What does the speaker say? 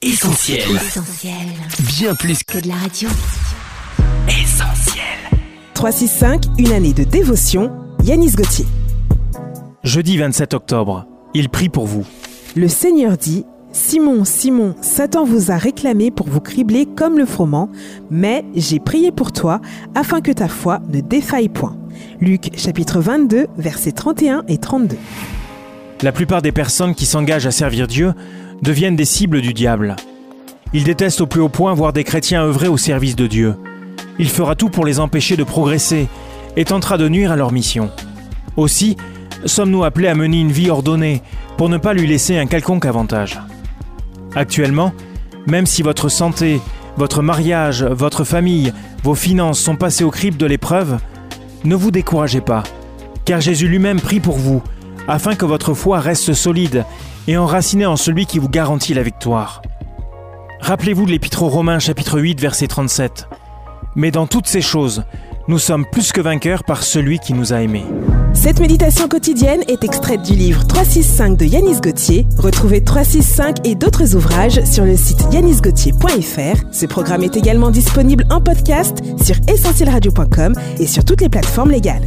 Essentiel. Essentiel. Bien plus Que de la radio. qu'essentiel. 365, une année de dévotion, Yanis Gauthier. Jeudi 27 octobre, il prie pour vous. Le Seigneur dit Simon, Simon, Satan vous a réclamé pour vous cribler comme le froment, mais j'ai prié pour toi afin que ta foi ne défaille point. Luc chapitre 22, versets 31 et 32. La plupart des personnes qui s'engagent à servir Dieu deviennent des cibles du diable. Il déteste au plus haut point voir des chrétiens œuvrer au service de Dieu. Il fera tout pour les empêcher de progresser et tentera de nuire à leur mission. Aussi, sommes-nous appelés à mener une vie ordonnée pour ne pas lui laisser un quelconque avantage. Actuellement, même si votre santé, votre mariage, votre famille, vos finances sont passés au crible de l'épreuve, ne vous découragez pas, car Jésus lui-même prie pour vous, afin que votre foi reste solide et enracinée en celui qui vous garantit la victoire. Rappelez-vous de l'Épître aux Romains chapitre 8 verset 37. Mais dans toutes ces choses, nous sommes plus que vainqueurs par celui qui nous a aimés. Cette méditation quotidienne est extraite du livre 365 de Yanis Gauthier. Retrouvez 365 et d'autres ouvrages sur le site yanisgauthier.fr. Ce programme est également disponible en podcast sur essentielradio.com et sur toutes les plateformes légales.